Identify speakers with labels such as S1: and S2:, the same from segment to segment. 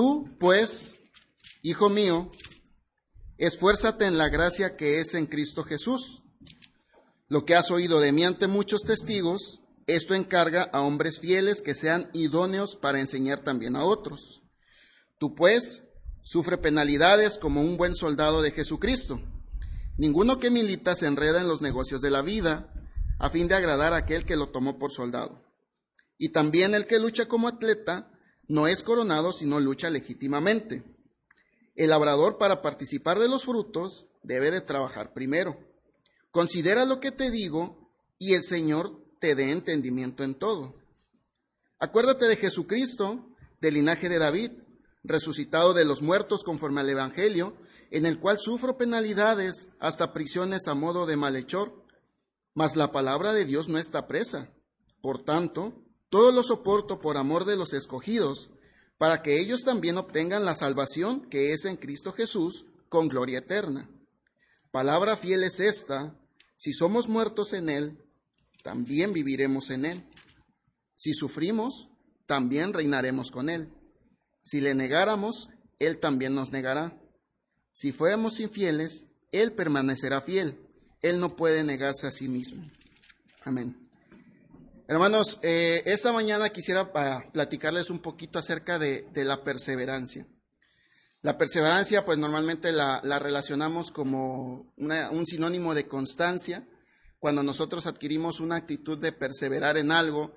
S1: Tú, pues, hijo mío, esfuérzate en la gracia que es en Cristo Jesús. Lo que has oído de mí ante muchos testigos, esto encarga a hombres fieles que sean idóneos para enseñar también a otros. Tú, pues, sufre penalidades como un buen soldado de Jesucristo. Ninguno que milita se enreda en los negocios de la vida a fin de agradar a aquel que lo tomó por soldado. Y también el que lucha como atleta no es coronado sino lucha legítimamente. El labrador para participar de los frutos debe de trabajar primero. Considera lo que te digo y el Señor te dé entendimiento en todo. Acuérdate de Jesucristo, del linaje de David, resucitado de los muertos conforme al Evangelio, en el cual sufro penalidades hasta prisiones a modo de malhechor, mas la palabra de Dios no está presa. Por tanto, todo lo soporto por amor de los escogidos, para que ellos también obtengan la salvación que es en Cristo Jesús con gloria eterna. Palabra fiel es esta, si somos muertos en Él, también viviremos en Él. Si sufrimos, también reinaremos con Él. Si le negáramos, Él también nos negará. Si fuéramos infieles, Él permanecerá fiel él no puede negarse a sí mismo. Amén. Hermanos, eh, esta mañana quisiera ah, platicarles un poquito acerca de, la perseverancia. La perseverancia, pues normalmente la, relacionamos como un sinónimo de constancia. Cuando nosotros adquirimos una actitud de perseverar en algo,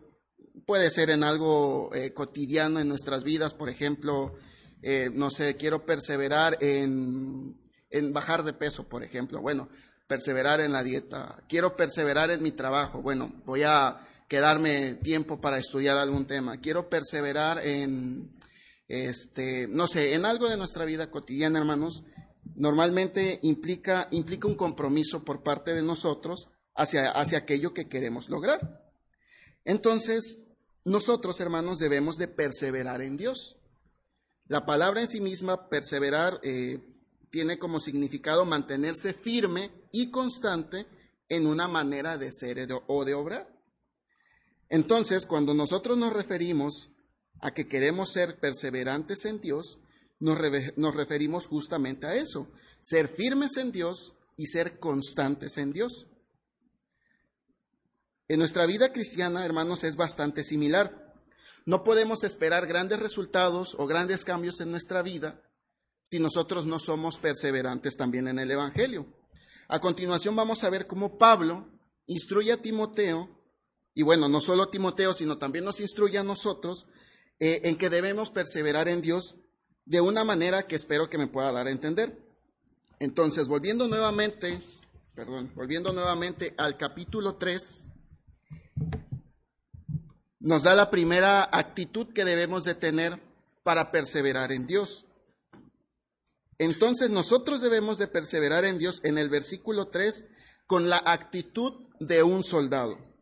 S1: puede ser en algo eh, cotidiano en nuestras vidas, por ejemplo, eh, no sé, quiero perseverar en, en bajar de peso, por ejemplo. Bueno, perseverar en la dieta, quiero perseverar en mi trabajo, bueno, voy a quedarme tiempo para estudiar algún tema, quiero perseverar en, este, no sé, en algo de nuestra vida cotidiana, hermanos, normalmente implica, implica un compromiso por parte de nosotros hacia, hacia aquello que queremos lograr. Entonces, nosotros, hermanos, debemos de perseverar en Dios. La palabra en sí misma, perseverar, eh, tiene como significado mantenerse firme y constante en una manera de ser o de obrar. Entonces, cuando nosotros nos referimos a que queremos ser perseverantes en Dios, nos, referimos justamente a eso, ser firmes en Dios y ser constantes en Dios. En nuestra vida cristiana, hermanos, es bastante similar. No podemos esperar grandes resultados o grandes cambios en nuestra vida si nosotros no somos perseverantes también en el Evangelio. A continuación vamos a ver cómo Pablo instruye a Timoteo, y bueno, no solo Timoteo, sino también nos instruye a nosotros eh, en que debemos perseverar en Dios de una manera que espero que me pueda dar a entender. Entonces, volviendo nuevamente, perdón, volviendo nuevamente al capítulo 3, nos da la primera actitud que debemos de tener para perseverar en Dios. Entonces nosotros debemos de perseverar en Dios en el versículo 3 con la actitud de un soldado.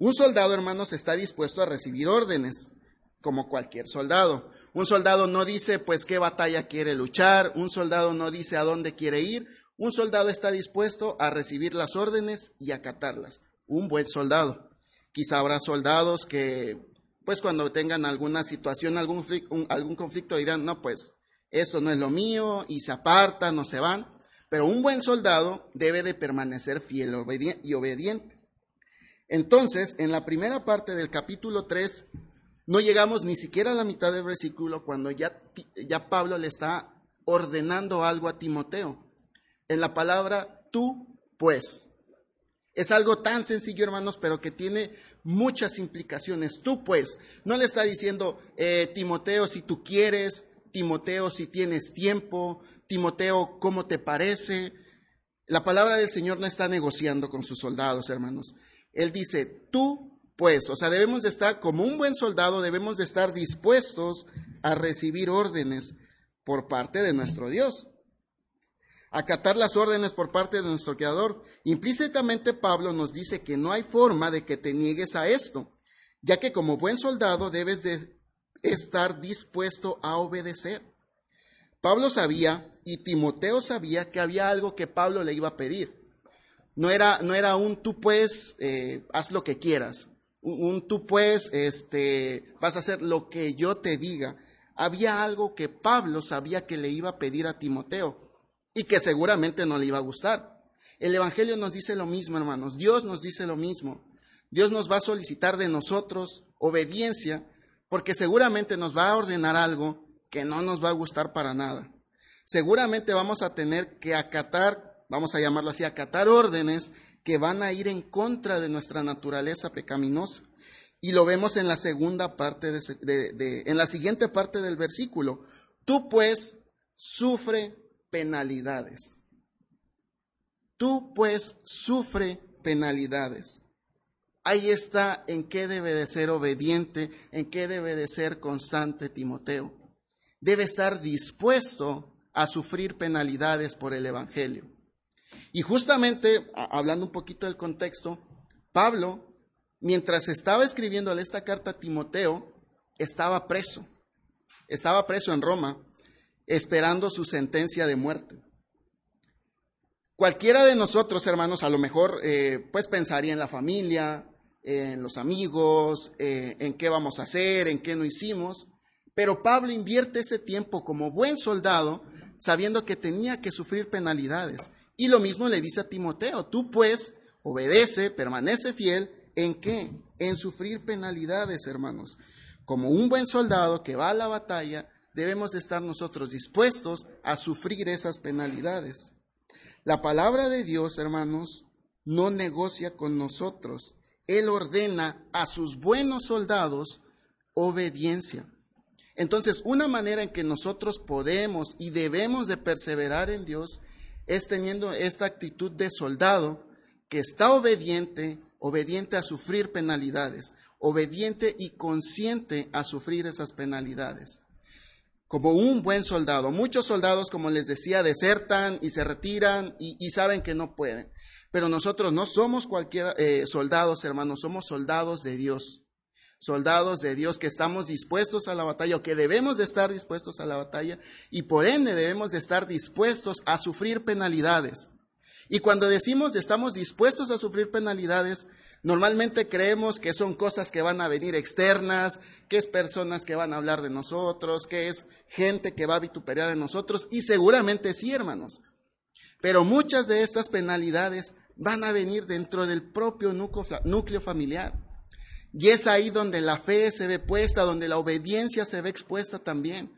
S1: Un soldado, hermanos, está dispuesto a recibir órdenes, como cualquier soldado. Un soldado no dice, pues, qué batalla quiere luchar, un soldado no dice a dónde quiere ir, un soldado está dispuesto a recibir las órdenes y acatarlas. Un buen soldado. Quizá habrá soldados que, pues, cuando tengan alguna situación, algún, algún conflicto, dirán, no, pues, esto no es lo mío, y se apartan o se van. Pero un buen soldado debe de permanecer fiel y obediente. Entonces, en la primera parte del capítulo 3, no llegamos ni siquiera a la mitad del versículo cuando ya, ya Pablo le está ordenando algo a Timoteo. En la palabra tú, pues. Es algo tan sencillo, hermanos, pero que tiene muchas implicaciones. Tú, pues, no le está diciendo, eh, Timoteo, si tú quieres, Timoteo, si tienes tiempo, Timoteo, ¿cómo te parece? La palabra del Señor no está negociando con sus soldados, hermanos. Él dice, tú, pues, o sea, debemos de estar, como un buen soldado, debemos de estar dispuestos a recibir órdenes por parte de nuestro Dios. Acatar las órdenes por parte de nuestro Creador. Implícitamente Pablo nos dice que no hay forma de que te niegues a esto, ya que como buen soldado debes de estar dispuesto a obedecer. Pablo sabía y Timoteo sabía que había algo que Pablo le iba a pedir. No era, no era un tú pues, haz lo que quieras. Un, tú pues, este, vas a hacer lo que yo te diga. había algo que Pablo sabía que le iba a pedir a Timoteo y que seguramente no le iba a gustar. El Evangelio nos dice lo mismo, hermanos. Dios nos dice lo mismo. Dios nos va a solicitar de nosotros obediencia porque seguramente nos va a ordenar algo que no nos va a gustar para nada. Seguramente vamos a tener que acatar, vamos a llamarlo así, acatar órdenes que van a ir en contra de nuestra naturaleza pecaminosa. Y lo vemos en la segunda parte, de, en la siguiente parte del versículo. Tú pues sufre penalidades. Tú pues sufre penalidades. Ahí está en qué debe de ser obediente, en qué debe de ser constante Timoteo. Debe estar dispuesto a sufrir penalidades por el Evangelio. Y justamente, hablando un poquito del contexto, Pablo, mientras estaba escribiéndole esta carta a Timoteo, estaba preso. Estaba preso en Roma, esperando su sentencia de muerte. Cualquiera de nosotros, hermanos, a lo mejor eh, pues pensaría en la familia, en los amigos, eh, en qué vamos a hacer, en qué no hicimos. Pero Pablo invierte ese tiempo como buen soldado, sabiendo que tenía que sufrir penalidades. Y lo mismo le dice a Timoteo, tú pues obedece, permanece fiel, ¿en qué? En sufrir penalidades, hermanos. Como un buen soldado que va a la batalla, debemos estar nosotros dispuestos a sufrir esas penalidades. La palabra de Dios, hermanos, no negocia con nosotros. Él ordena a sus buenos soldados obediencia. Entonces, una manera en que nosotros podemos y debemos de perseverar en Dios es teniendo esta actitud de soldado que está obediente, obediente a sufrir penalidades, obediente y consciente a sufrir esas penalidades. Como un buen soldado. Muchos soldados, como les decía, desertan y se retiran y, saben que no pueden. Pero nosotros no somos cualquier eh, soldados, hermanos, somos soldados de Dios. Soldados de Dios que estamos dispuestos a la batalla o que debemos de estar dispuestos a la batalla y por ende debemos de estar dispuestos a sufrir penalidades. Y cuando decimos estamos dispuestos a sufrir penalidades, normalmente creemos que son cosas que van a venir externas, que es personas que van a hablar de nosotros, que es gente que va a vituperar de nosotros, y seguramente sí, hermanos. Pero muchas de estas penalidades van a venir dentro del propio núcleo familiar. Y es ahí donde la fe se ve puesta, donde la obediencia se ve expuesta también.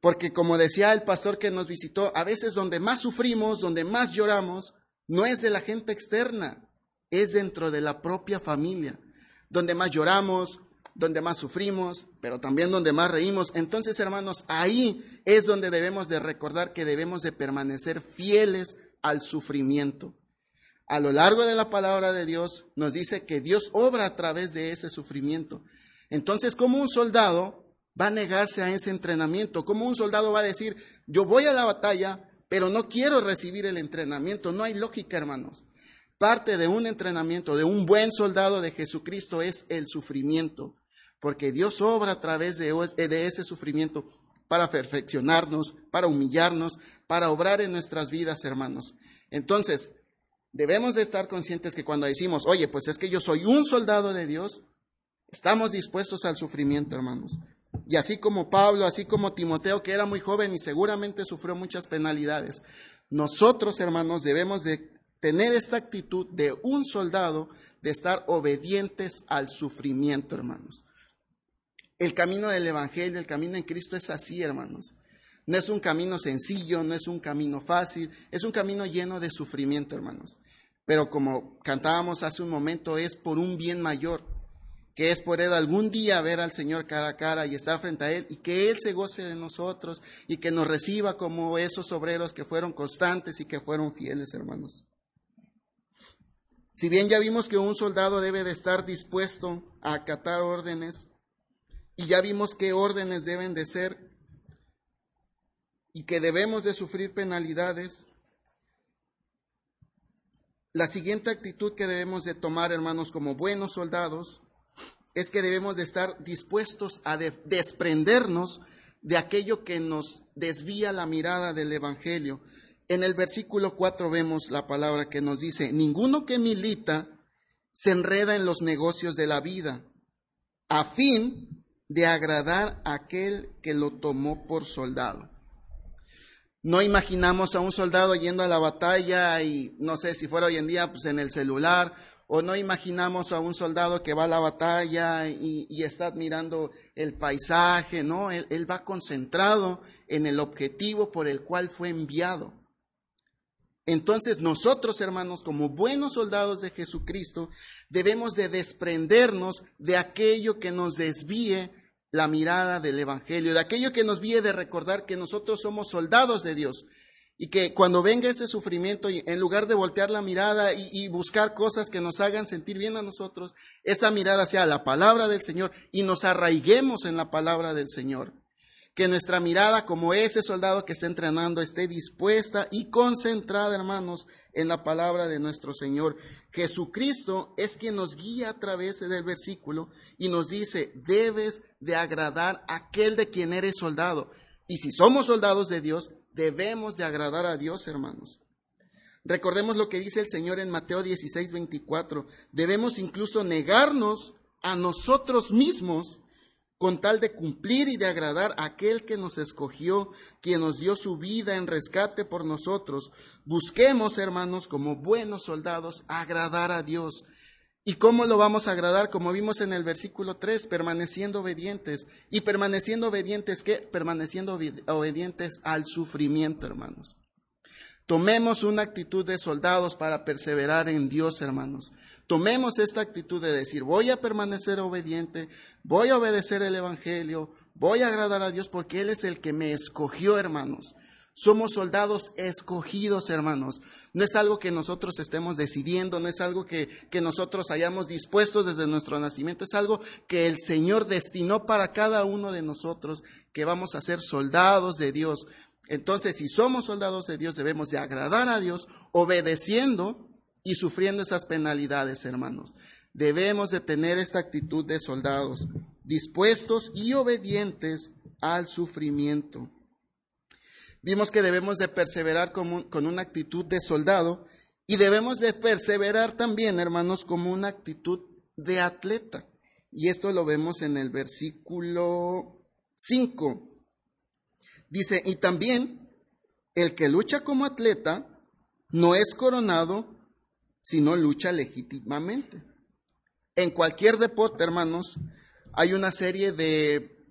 S1: Porque como decía el pastor que nos visitó, a veces donde más sufrimos, donde más lloramos, no es de la gente externa, es dentro de la propia familia. Donde más lloramos, donde más sufrimos, pero también donde más reímos. Entonces, hermanos, ahí es donde debemos de recordar que debemos de permanecer fieles al sufrimiento. A lo largo de la palabra de Dios nos dice que Dios obra a través de ese sufrimiento. Entonces, como un soldado va a negarse a ese entrenamiento? como un soldado va a decir, yo voy a la batalla, pero no quiero recibir el entrenamiento? No hay lógica, hermanos. Parte de un entrenamiento, de un buen soldado de Jesucristo es el sufrimiento porque Dios obra a través de, ese sufrimiento para perfeccionarnos, para humillarnos, para obrar en nuestras vidas, hermanos. Entonces, debemos de estar conscientes que cuando decimos, oye, pues es que yo soy un soldado de Dios, estamos dispuestos al sufrimiento, hermanos. Y así como Pablo, así como Timoteo, que era muy joven y seguramente sufrió muchas penalidades, nosotros, hermanos, debemos de tener esta actitud de un soldado, de estar obedientes al sufrimiento, hermanos. El camino del Evangelio, el camino en Cristo es así, hermanos. No es un camino sencillo, no es un camino fácil, es un camino lleno de sufrimiento, hermanos. Pero como cantábamos hace un momento, es por un bien mayor, que es por Él algún día ver al Señor cara a cara y estar frente a Él y que Él se goce de nosotros y que nos reciba como esos obreros que fueron constantes y que fueron fieles, hermanos. Si bien ya vimos que un soldado debe de estar dispuesto a acatar órdenes, y ya vimos qué órdenes deben de ser y que debemos de sufrir penalidades. La siguiente actitud que debemos de tomar, hermanos, como buenos soldados, es que debemos de estar dispuestos a desprendernos de aquello que nos desvía la mirada del Evangelio. En el versículo 4 vemos la palabra que nos dice, ninguno que milita se enreda en los negocios de la vida, a fin de agradar a aquel que lo tomó por soldado. No imaginamos a un soldado yendo a la batalla y no sé si fuera hoy en día, pues en el celular, o no imaginamos a un soldado que va a la batalla y, está admirando el paisaje, no, él va concentrado en el objetivo por el cual fue enviado. Entonces nosotros, hermanos, como buenos soldados de Jesucristo, debemos de desprendernos de aquello que nos desvíe la mirada del Evangelio, de aquello que nos desvíe de recordar que nosotros somos soldados de Dios y que cuando venga ese sufrimiento, en lugar de voltear la mirada y, y buscar cosas que nos hagan sentir bien a nosotros, esa mirada sea la palabra del Señor y nos arraiguemos en la palabra del Señor. Que nuestra mirada, como ese soldado que está entrenando, esté dispuesta y concentrada, hermanos, en la palabra de nuestro Señor. Jesucristo es quien nos guía a través del versículo y nos dice, debes de agradar a aquel de quien eres soldado. Y si somos soldados de Dios, debemos de agradar a Dios, hermanos. Recordemos lo que dice el Señor en Mateo 16, 24. Debemos incluso negarnos a nosotros mismos con tal de cumplir y de agradar a aquel que nos escogió, quien nos dio su vida en rescate por nosotros. Busquemos, hermanos, como buenos soldados, agradar a Dios. ¿Y cómo lo vamos a agradar? Como vimos en el versículo 3, permaneciendo obedientes. ¿Y permaneciendo obedientes qué? Permaneciendo obedientes al sufrimiento, hermanos. Tomemos una actitud de soldados para perseverar en Dios, hermanos. Tomemos esta actitud de decir, voy a permanecer obediente, voy a obedecer el Evangelio, voy a agradar a Dios porque Él es el que me escogió, hermanos. Somos soldados escogidos, hermanos. No es algo que nosotros estemos decidiendo, no es algo que, que, nosotros hayamos dispuesto desde nuestro nacimiento, es algo que el Señor destinó para cada uno de nosotros, que vamos a ser soldados de Dios. Entonces, si somos soldados de Dios, debemos de agradar a Dios obedeciendo y sufriendo esas penalidades, hermanos. Debemos de tener esta actitud de soldados, dispuestos y obedientes al sufrimiento. Vimos que debemos de perseverar con, con una actitud de soldado y debemos de perseverar también, hermanos, como una actitud de atleta. Y esto lo vemos en el versículo 5. Dice, y también el que lucha como atleta no es coronado sino lucha legítimamente. En cualquier deporte, hermanos, hay una serie de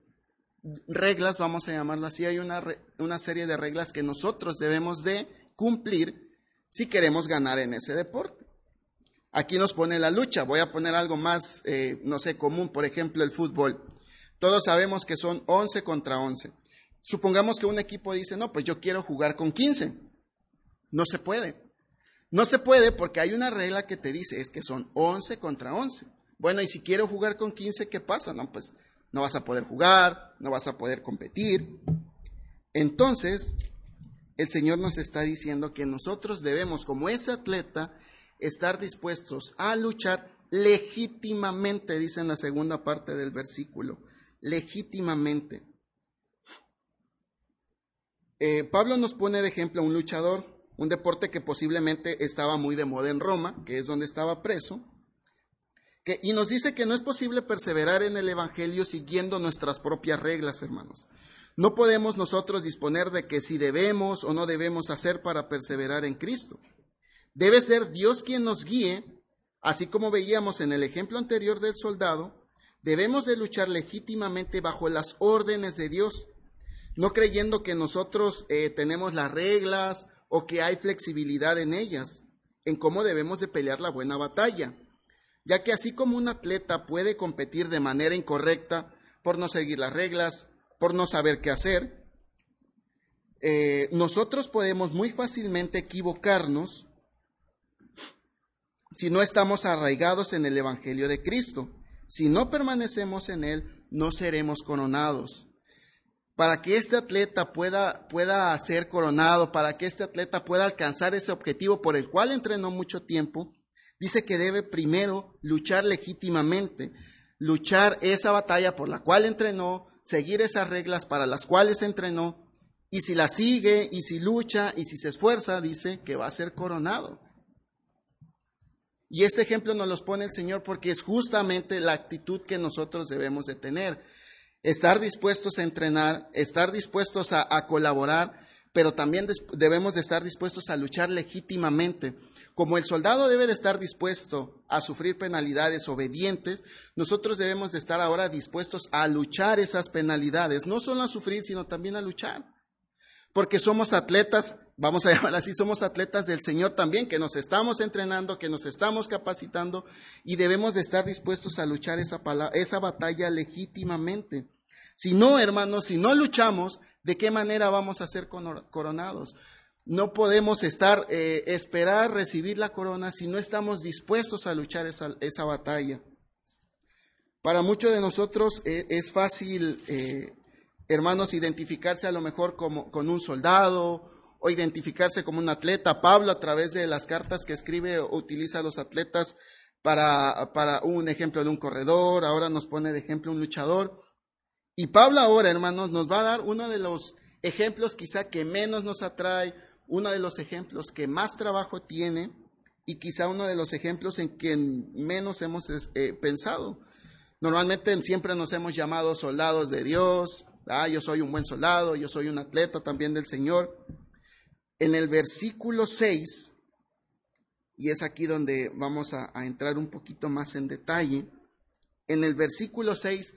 S1: reglas, vamos a llamarlo así, hay una, una serie de reglas que nosotros debemos de cumplir si queremos ganar en ese deporte. Aquí nos pone la lucha. Voy a poner algo más, eh, no sé, común, por ejemplo, el fútbol. Todos sabemos que son 11 contra 11. Supongamos que un equipo dice, no, pues yo quiero jugar con 15. No se puede. No se puede porque hay una regla que te dice, es que son 11 contra 11. Bueno, y si quiero jugar con 15, ¿qué pasa? No, pues no vas a poder jugar, no vas a poder competir. Entonces, el Señor nos está diciendo que nosotros debemos, como ese atleta, estar dispuestos a luchar legítimamente, dice en la segunda parte del versículo, legítimamente. Eh, Pablo nos pone de ejemplo a un luchador un deporte que posiblemente estaba muy de moda en Roma, que es donde estaba preso, y nos dice que no es posible perseverar en el Evangelio siguiendo nuestras propias reglas, hermanos. No podemos nosotros disponer de que si debemos o no debemos hacer para perseverar en Cristo. Debe ser Dios quien nos guíe, así como veíamos en el ejemplo anterior del soldado, debemos de luchar legítimamente bajo las órdenes de Dios, no creyendo que nosotros eh, tenemos las reglas o que hay flexibilidad en ellas, en cómo debemos de pelear la buena batalla, ya que así como un atleta puede competir de manera incorrecta por no seguir las reglas, por no saber qué hacer, eh, nosotros podemos muy fácilmente equivocarnos si no estamos arraigados en el Evangelio de Cristo. Si no permanecemos en él, no seremos coronados para que este atleta pueda, pueda ser coronado, para que este atleta pueda alcanzar ese objetivo por el cual entrenó mucho tiempo, dice que debe primero luchar legítimamente, luchar esa batalla por la cual entrenó, seguir esas reglas para las cuales entrenó, y si la sigue, y si lucha, y si se esfuerza, dice que va a ser coronado. Y este ejemplo nos los pone el Señor porque es justamente la actitud que nosotros debemos de tener. Estar dispuestos a entrenar, estar dispuestos a, colaborar, pero también debemos de estar dispuestos a luchar legítimamente. Como el soldado debe de estar dispuesto a sufrir penalidades obedientes, nosotros debemos de estar ahora dispuestos a luchar esas penalidades, no solo a sufrir, sino también a luchar. Porque somos atletas, vamos a llamar así, somos atletas del Señor también, que nos estamos entrenando, que nos estamos capacitando y debemos de estar dispuestos a luchar esa, esa batalla legítimamente. Si no, hermanos, si no luchamos, ¿de qué manera vamos a ser coronados? No podemos estar, eh, esperar recibir la corona si no estamos dispuestos a luchar esa, esa batalla. Para muchos de nosotros eh, es fácil, eh, hermanos, identificarse a lo mejor como, con un soldado o identificarse como un atleta. Pablo, a través de las cartas que escribe, utiliza a los atletas para, para un ejemplo de un corredor, ahora nos pone de ejemplo un luchador. Y Pablo ahora, hermanos, nos va a dar uno de los ejemplos quizá que menos nos atrae, uno de los ejemplos que más trabajo tiene y quizá uno de los ejemplos en que menos hemos eh, pensado. Normalmente siempre nos hemos llamado soldados de Dios, ah, yo soy un buen soldado, yo soy un atleta también del Señor. En el versículo 6, y es aquí donde vamos a, entrar un poquito más en detalle, en el versículo 6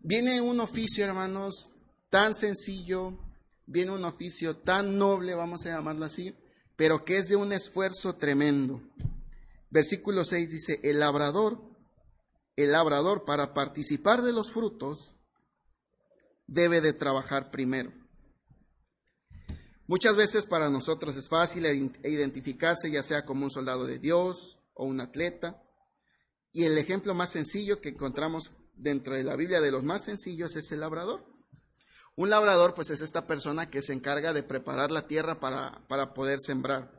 S1: viene un oficio, hermanos, tan sencillo, viene un oficio tan noble, vamos a llamarlo así, pero que es de un esfuerzo tremendo. Versículo 6 dice, el labrador, el labrador para participar de los frutos debe de trabajar primero. Muchas veces para nosotros es fácil identificarse ya sea como un soldado de Dios o un atleta. Y el ejemplo más sencillo que encontramos dentro de la Biblia de los más sencillos es el labrador. Un labrador, pues es esta persona que se encarga de preparar la tierra para, para poder sembrar.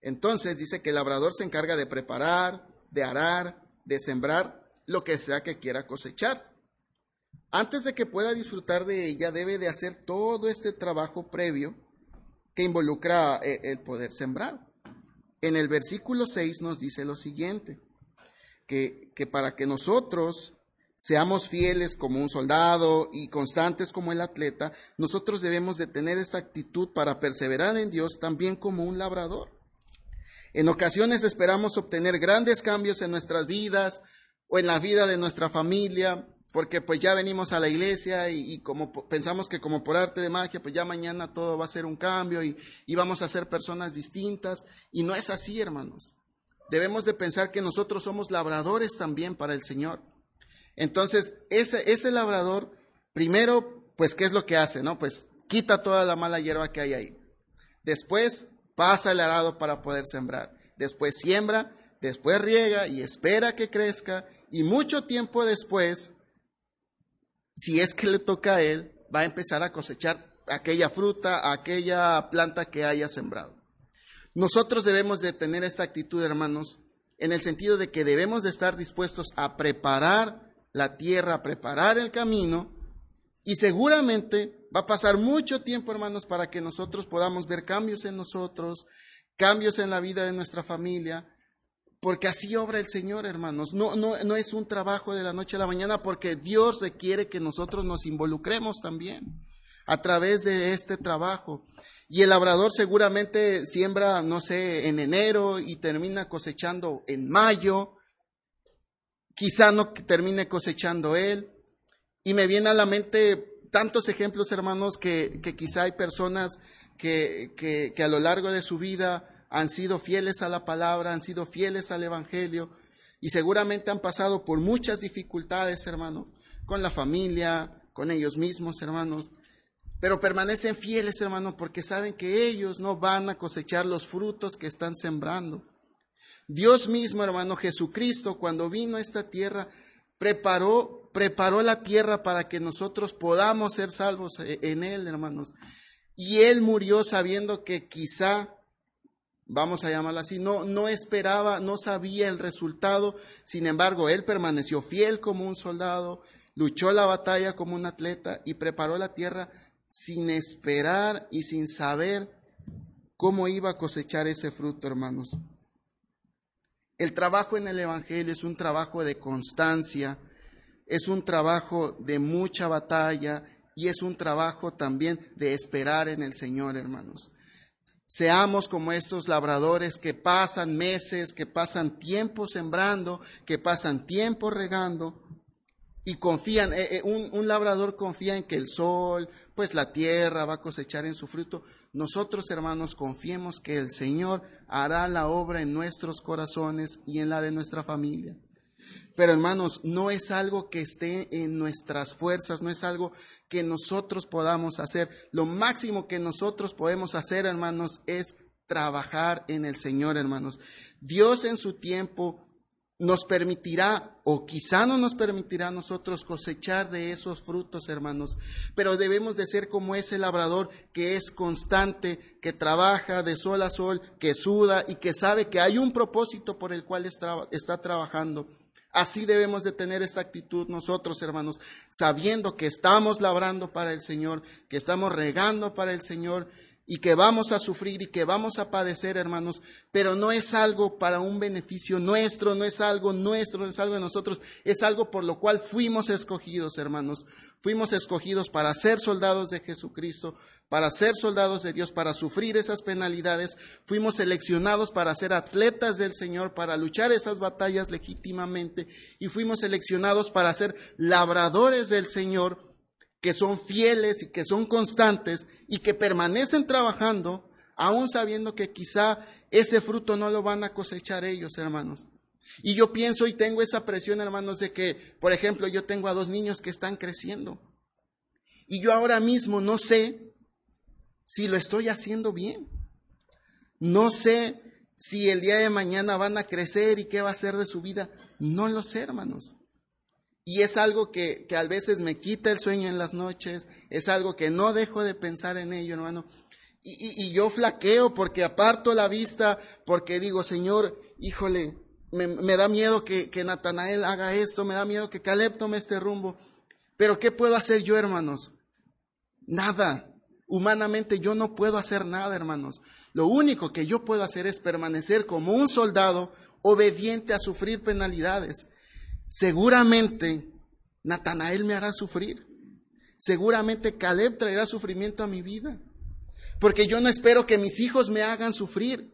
S1: Entonces dice que el labrador se encarga de preparar, de arar, de sembrar lo que sea que quiera cosechar. Antes de que pueda disfrutar de ella, debe de hacer todo este trabajo previo que involucra eh, el poder sembrar. En el versículo 6 nos dice lo siguiente, que, que para que nosotros seamos fieles como un soldado y constantes como el atleta, nosotros debemos de tener esta actitud para perseverar en Dios también como un labrador. En ocasiones esperamos obtener grandes cambios en nuestras vidas o en la vida de nuestra familia, porque pues ya venimos a la iglesia y, como pensamos que como por arte de magia, pues ya mañana todo va a ser un cambio y, y vamos a ser personas distintas. Y no es así, hermanos. Debemos de pensar que nosotros somos labradores también para el Señor. Entonces, ese, ese labrador, primero, pues, ¿qué es lo que hace? No? Pues quita toda la mala hierba que hay ahí. Después pasa el arado para poder sembrar. Después siembra, después riega y espera que crezca. Y mucho tiempo después, si es que le toca a él, va a empezar a cosechar aquella fruta, aquella planta que haya sembrado. Nosotros debemos de tener esta actitud, hermanos, en el sentido de que debemos de estar dispuestos a preparar la tierra, preparar el camino y seguramente va a pasar mucho tiempo, hermanos, para que nosotros podamos ver cambios en nosotros, cambios en la vida de nuestra familia, porque así obra el Señor, hermanos. No, no, no es un trabajo de la noche a la mañana, porque Dios requiere que nosotros nos involucremos también a través de este trabajo. Y el labrador seguramente siembra, no sé, en enero y termina cosechando en mayo, quizá no termine cosechando él. Y me viene a la mente tantos ejemplos, hermanos, que, quizá hay personas que, que, a lo largo de su vida han sido fieles a la palabra, han sido fieles al Evangelio y seguramente han pasado por muchas dificultades, hermanos, con la familia, con ellos mismos, hermanos, pero permanecen fieles, hermanos, porque saben que ellos no van a cosechar los frutos que están sembrando. Dios mismo, hermano Jesucristo, cuando vino a esta tierra, preparó, preparó la tierra para que nosotros podamos ser salvos e, en Él, hermanos. Y Él murió sabiendo que quizá, vamos a llamarlo así, no, no esperaba, no sabía el resultado. Sin embargo, Él permaneció fiel como un soldado, luchó la batalla como un atleta y preparó la tierra sin esperar y sin saber cómo iba a cosechar ese fruto, hermanos. El trabajo en el Evangelio es un trabajo de constancia, es un trabajo de mucha batalla y es un trabajo también de esperar en el Señor, hermanos. Seamos como estos labradores que pasan meses, que pasan tiempo sembrando, que pasan tiempo regando y confían, eh, eh, un, un labrador confía en que el sol, pues la tierra va a cosechar en su fruto. Nosotros, hermanos, confiemos que el Señor hará la obra en nuestros corazones y en la de nuestra familia. Pero hermanos, no es algo que esté en nuestras fuerzas, no es algo que nosotros podamos hacer. Lo máximo que nosotros podemos hacer, hermanos, es trabajar en el Señor, hermanos. Dios en su tiempo nos permitirá, o quizá no nos permitirá a nosotros cosechar de esos frutos, hermanos, pero debemos de ser como ese labrador que es constante, que trabaja de sol a sol, que suda y que sabe que hay un propósito por el cual está trabajando. Así debemos de tener esta actitud nosotros, hermanos, sabiendo que estamos labrando para el Señor, que estamos regando para el Señor y que vamos a sufrir y que vamos a padecer, hermanos, pero no es algo para un beneficio nuestro, no es algo nuestro, no es algo de nosotros, es algo por lo cual fuimos escogidos, hermanos. Fuimos escogidos para ser soldados de Jesucristo, para ser soldados de Dios, para sufrir esas penalidades. Fuimos seleccionados para ser atletas del Señor, para luchar esas batallas legítimamente y fuimos seleccionados para ser labradores del Señor que son fieles y que son constantes y que permanecen trabajando, aún sabiendo que quizá ese fruto no lo van a cosechar ellos, hermanos. Y yo pienso y tengo esa presión, hermanos, de que, por ejemplo, yo tengo a dos niños que están creciendo. Y yo ahora mismo no sé si lo estoy haciendo bien. No sé si el día de mañana van a crecer y qué va a ser de su vida. No lo sé, hermanos. Y es algo que, que, a veces me quita el sueño en las noches, es algo que no dejo de pensar en ello, hermano. Y, y, yo flaqueo porque aparto la vista, porque digo, Señor, híjole, me, me da miedo que, que, Natanael haga esto, me da miedo que Caleb tome este rumbo. Pero ¿qué puedo hacer yo, hermanos? Nada. Humanamente yo no puedo hacer nada, hermanos. Lo único que yo puedo hacer es permanecer como un soldado obediente a sufrir penalidades Seguramente Natanael me hará sufrir. Seguramente Caleb traerá sufrimiento a mi vida. Porque yo no espero que mis hijos me hagan sufrir.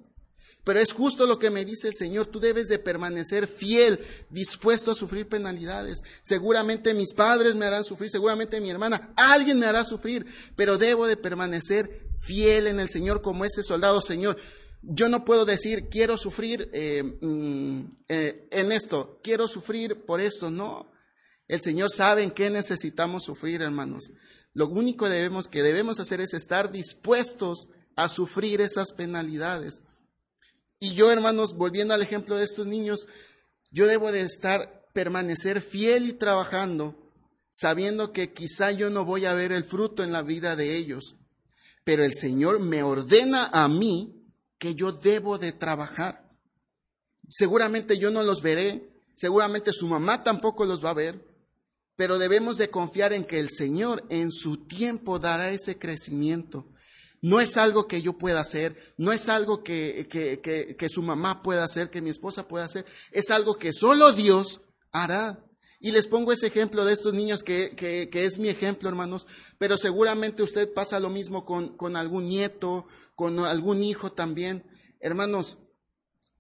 S1: Pero es justo lo que me dice el Señor. Tú debes de permanecer fiel, dispuesto a sufrir penalidades. Seguramente mis padres me harán sufrir, seguramente mi hermana, alguien me hará sufrir. Pero debo de permanecer fiel en el Señor como ese soldado, Señor. Yo no puedo decir, quiero sufrir eh, mm, eh, en esto, quiero sufrir por esto. No, el Señor sabe en qué necesitamos sufrir, hermanos. Lo único debemos, que debemos hacer es estar dispuestos a sufrir esas penalidades. Y yo, hermanos, volviendo al ejemplo de estos niños, yo debo de estar, permanecer fiel y trabajando, sabiendo que quizá yo no voy a ver el fruto en la vida de ellos, pero el Señor me ordena a mí que yo debo de trabajar. Seguramente yo no los veré, seguramente su mamá tampoco los va a ver, pero debemos de confiar en que el Señor en su tiempo dará ese crecimiento. No es algo que yo pueda hacer, no es algo que, que, que, su mamá pueda hacer, que mi esposa pueda hacer, es algo que solo Dios hará. Y les pongo ese ejemplo de estos niños que, que, que, es mi ejemplo, hermanos, pero seguramente usted pasa lo mismo con, con algún nieto, con algún hijo también. Hermanos,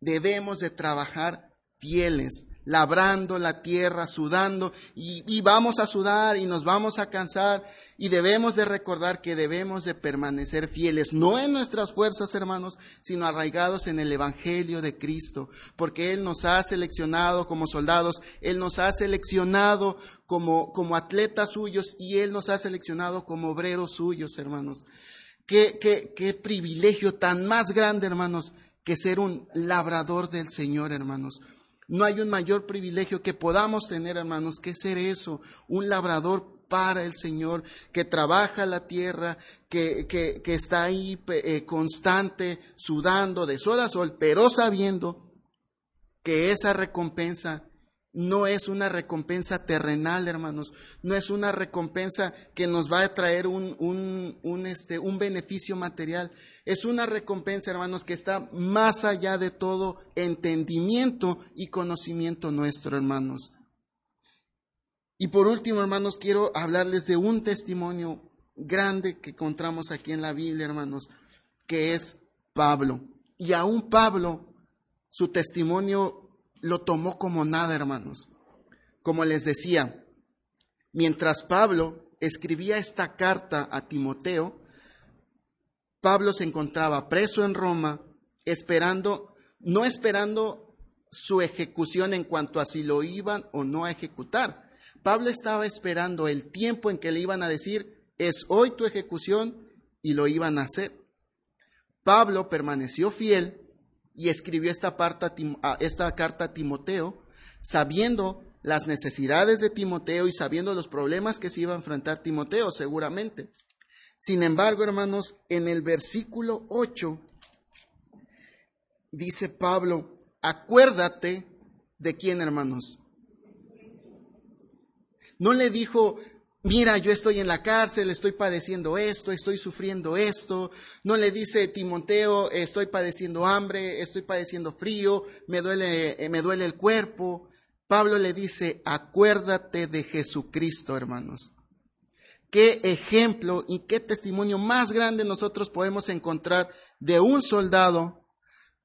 S1: debemos de trabajar fieles, labrando la tierra, sudando, y, vamos a sudar y nos vamos a cansar, y debemos de recordar que debemos de permanecer fieles, no en nuestras fuerzas, hermanos, sino arraigados en el Evangelio de Cristo, porque Él nos ha seleccionado como soldados, Él nos ha seleccionado como, como atletas suyos, y Él nos ha seleccionado como obreros suyos, hermanos. Qué, qué, qué privilegio tan más grande, hermanos, que ser un labrador del Señor, hermanos. No hay un mayor privilegio que podamos tener, hermanos, que ser eso, un labrador para el Señor, que trabaja la tierra, que, que, que está ahí eh, constante, sudando de sol a sol, pero sabiendo que esa recompensa no es una recompensa terrenal, hermanos. No es una recompensa que nos va a traer un, un, este, un beneficio material. Es una recompensa, hermanos, que está más allá de todo entendimiento y conocimiento nuestro, hermanos. Y por último, hermanos, quiero hablarles de un testimonio grande que encontramos aquí en la Biblia, hermanos, que es Pablo. Y aún Pablo, su testimonio lo tomó como nada, hermanos. Como les decía, mientras Pablo escribía esta carta a Timoteo, Pablo se encontraba preso en Roma, esperando, no esperando su ejecución en cuanto a si lo iban o no a ejecutar. Pablo estaba esperando el tiempo en que le iban a decir, es hoy tu ejecución, y lo iban a hacer. Pablo permaneció fiel y escribió esta, esta carta a Timoteo, sabiendo las necesidades de Timoteo y sabiendo los problemas que se iba a enfrentar Timoteo seguramente. Sin embargo, hermanos, en el versículo 8 dice Pablo, acuérdate de quién, hermanos. No le dijo, mira, yo estoy en la cárcel, estoy padeciendo esto, estoy sufriendo esto. No le dice Timoteo, estoy padeciendo hambre, estoy padeciendo frío, me duele, eh, me duele el cuerpo. Pablo le dice, acuérdate de Jesucristo, hermanos. Qué ejemplo y qué testimonio más grande nosotros podemos encontrar de un soldado,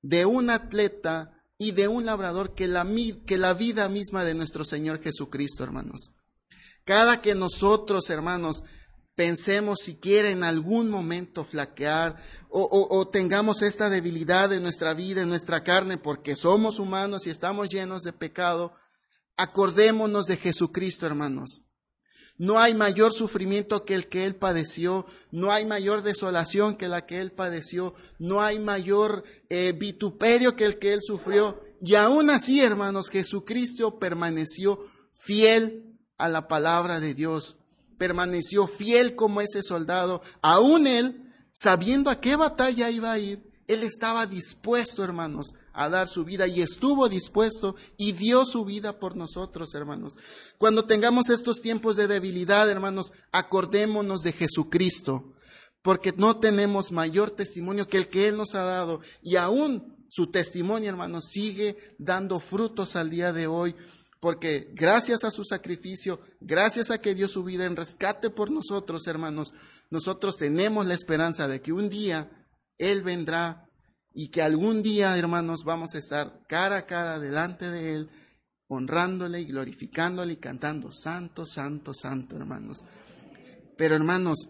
S1: de un atleta y de un labrador que la, que la vida misma de nuestro Señor Jesucristo, hermanos. Cada que nosotros, hermanos, pensemos siquiera en algún momento flaquear o, tengamos esta debilidad en nuestra vida, en nuestra carne, porque somos humanos y estamos llenos de pecado, acordémonos de Jesucristo, hermanos. No hay mayor sufrimiento que el que Él padeció, no hay mayor desolación que la que Él padeció, no hay mayor eh, vituperio que el que Él sufrió. Y aún así, hermanos, Jesucristo permaneció fiel a la palabra de Dios. Permaneció fiel como ese soldado. Aún él, sabiendo a qué batalla iba a ir, él estaba dispuesto, hermanos, a dar su vida y estuvo dispuesto y dio su vida por nosotros, hermanos. Cuando tengamos estos tiempos de debilidad, hermanos, acordémonos de Jesucristo, porque no tenemos mayor testimonio que el que Él nos ha dado y aún su testimonio, hermanos, sigue dando frutos al día de hoy porque gracias a su sacrificio, gracias a que dio su vida en rescate por nosotros, hermanos, nosotros tenemos la esperanza de que un día Él vendrá y que algún día, hermanos, vamos a estar cara a cara delante de Él, honrándole y glorificándole y cantando, Santo, Santo, Santo, hermanos. Pero, hermanos,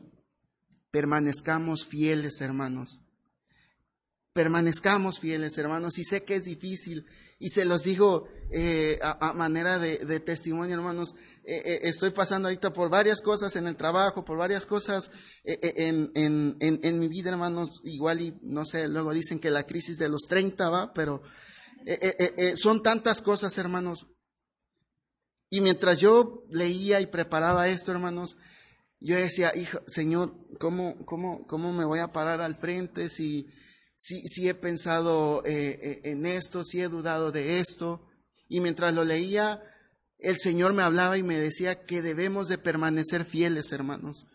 S1: permanezcamos fieles, hermanos. Permanezcamos fieles, hermanos. Y sé que es difícil y se los digo eh, a, manera de, testimonio, hermanos. Eh, eh, estoy pasando ahorita por varias cosas en el trabajo, por varias cosas en, en, en, mi vida, hermanos. Igual y no sé, luego dicen que la crisis de los 30 va, pero son tantas cosas, hermanos. Y mientras yo leía y preparaba esto, hermanos, yo decía, hijo, Señor, ¿cómo, cómo, cómo me voy a parar al frente si si, he pensado en esto, si he dudado de esto. Y mientras lo leía, el Señor me hablaba y me decía que debemos de permanecer fieles, hermanos.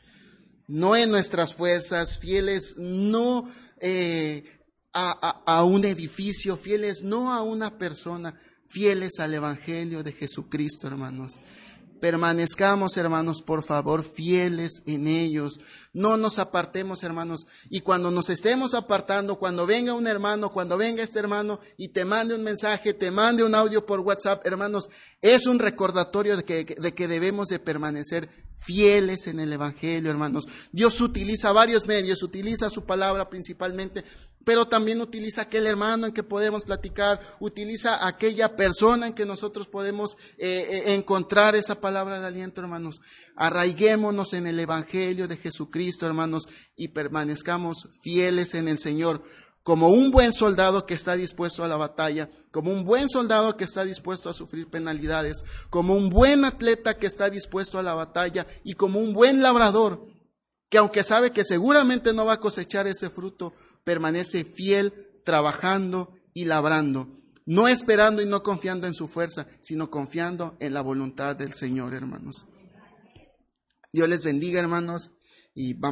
S1: No en nuestras fuerzas, fieles no eh, a, a un edificio, fieles no a una persona, fieles al Evangelio de Jesucristo, hermanos. Permanezcamos, hermanos, por favor, fieles en ellos. No nos apartemos, hermanos. Y cuando nos estemos apartando, cuando venga un hermano, cuando venga este hermano y te mande un mensaje, te mande un audio por WhatsApp, hermanos, es un recordatorio de que, de que debemos de permanecer fieles en el Evangelio, hermanos. Dios utiliza varios medios, utiliza su palabra principalmente, pero también utiliza aquel hermano en que podemos platicar, utiliza aquella persona en que nosotros podemos eh, eh, encontrar esa palabra de aliento, hermanos. Arraiguémonos en el Evangelio de Jesucristo, hermanos, y permanezcamos fieles en el Señor, como un buen soldado que está dispuesto a la batalla, como un buen soldado que está dispuesto a sufrir penalidades, como un buen atleta que está dispuesto a la batalla y como un buen labrador que aunque sabe que seguramente no va a cosechar ese fruto, permanece fiel, trabajando y labrando, no esperando y no confiando en su fuerza, sino confiando en la voluntad del Señor, hermanos. Dios les bendiga, hermanos, y vamos.